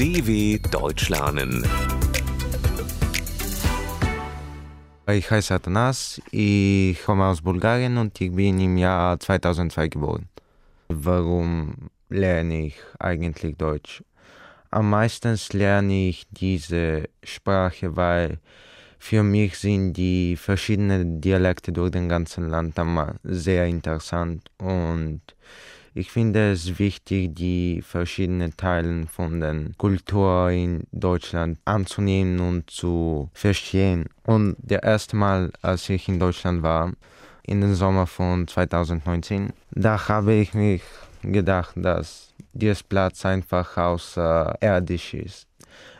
DW Deutsch lernen. Ich heiße Atanas, ich komme aus Bulgarien und ich bin im Jahr 2002 geboren. Warum lerne ich eigentlich Deutsch? Am meisten lerne ich diese Sprache, weil für mich sind die verschiedenen Dialekte durch den ganzen Land sehr interessant und ich finde es wichtig, die verschiedenen Teile von der Kultur in Deutschland anzunehmen und zu verstehen. Und der erste Mal, als ich in Deutschland war, in den Sommer von 2019, da habe ich mich gedacht, dass dieses Platz einfach außerirdisch ist.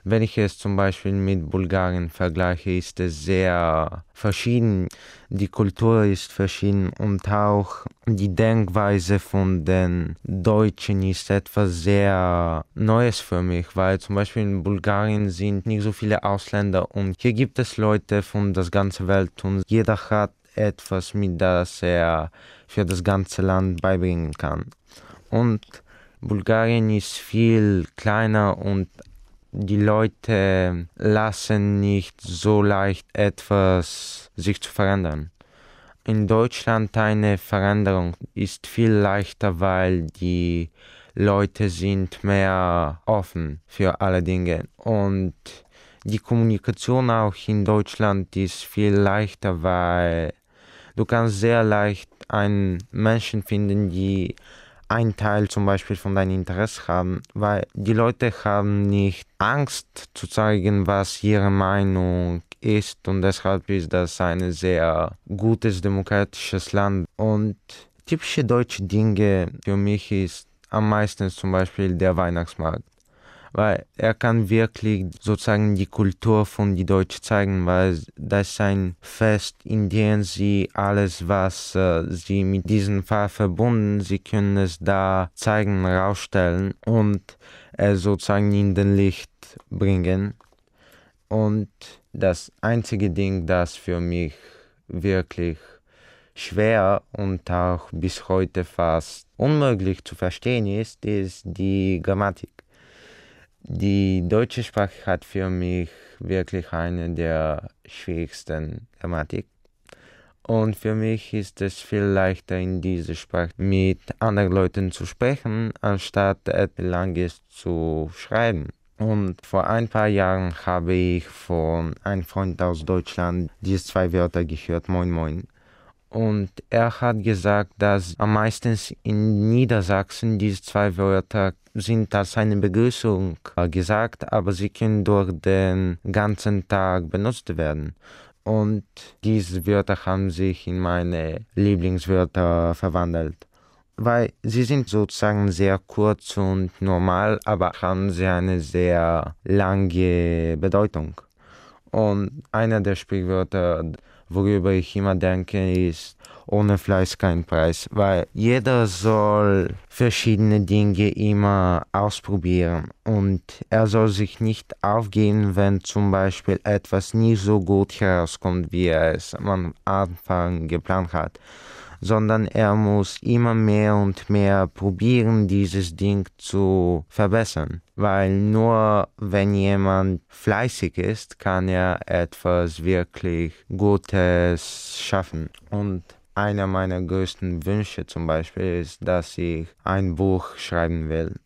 Wenn ich es zum Beispiel mit Bulgarien vergleiche, ist es sehr verschieden. Die Kultur ist verschieden und auch die Denkweise von den Deutschen ist etwas sehr Neues für mich, weil zum Beispiel in Bulgarien sind nicht so viele Ausländer und hier gibt es Leute von der ganzen Welt und jeder hat etwas, mit das er für das ganze Land beibringen kann. Und Bulgarien ist viel kleiner und die Leute lassen nicht so leicht etwas sich zu verändern. In Deutschland eine Veränderung ist viel leichter, weil die Leute sind mehr offen für alle Dinge und die Kommunikation auch in Deutschland ist viel leichter, weil du kannst sehr leicht einen Menschen finden, die ein Teil zum Beispiel von deinem Interesse haben, weil die Leute haben nicht Angst zu zeigen, was ihre Meinung ist. Und deshalb ist das ein sehr gutes demokratisches Land. Und typische deutsche Dinge für mich ist am meisten zum Beispiel der Weihnachtsmarkt weil er kann wirklich sozusagen die Kultur von die Deutschen zeigen, weil das ist ein Fest, in dem sie alles, was äh, sie mit diesem Fall verbunden, sie können es da zeigen, rausstellen und es sozusagen in den Licht bringen. Und das einzige Ding, das für mich wirklich schwer und auch bis heute fast unmöglich zu verstehen ist, ist die Grammatik. Die deutsche Sprache hat für mich wirklich eine der schwierigsten Grammatik. Und für mich ist es viel leichter, in dieser Sprache mit anderen Leuten zu sprechen, anstatt etwas Langes zu schreiben. Und vor ein paar Jahren habe ich von einem Freund aus Deutschland diese zwei Wörter gehört, Moin Moin. Und er hat gesagt, dass am meisten in Niedersachsen diese zwei Wörter sind als eine Begrüßung äh, gesagt, aber sie können durch den ganzen Tag benutzt werden. Und diese Wörter haben sich in meine Lieblingswörter verwandelt. Weil sie sind sozusagen sehr kurz und normal, aber haben sie eine sehr lange Bedeutung. Und einer der Sprichwörter, worüber ich immer denke, ist, ohne Fleiß kein Preis, weil jeder soll verschiedene Dinge immer ausprobieren und er soll sich nicht aufgehen, wenn zum Beispiel etwas nicht so gut herauskommt, wie er es am Anfang geplant hat sondern er muss immer mehr und mehr probieren, dieses Ding zu verbessern. Weil nur wenn jemand fleißig ist, kann er etwas wirklich Gutes schaffen. Und einer meiner größten Wünsche zum Beispiel ist, dass ich ein Buch schreiben will.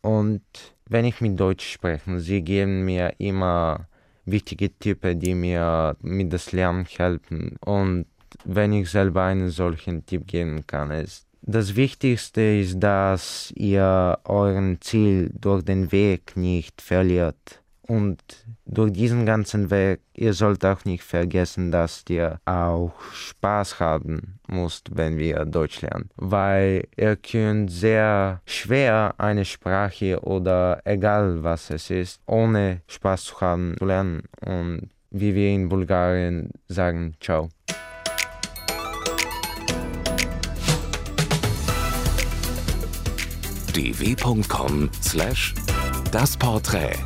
Und wenn ich mit Deutsch spreche, sie geben mir immer wichtige Tipps, die mir mit das Lernen helfen. Und wenn ich selber einen solchen Tipp geben kann, ist, das Wichtigste ist, dass ihr euren Ziel durch den Weg nicht verliert. Und durch diesen ganzen Weg, ihr sollt auch nicht vergessen, dass ihr auch Spaß haben müsst, wenn wir Deutsch lernen. Weil ihr könnt sehr schwer eine Sprache oder egal was es ist, ohne Spaß zu haben, zu lernen. Und wie wir in Bulgarien sagen, ciao. dw.com slash das Porträt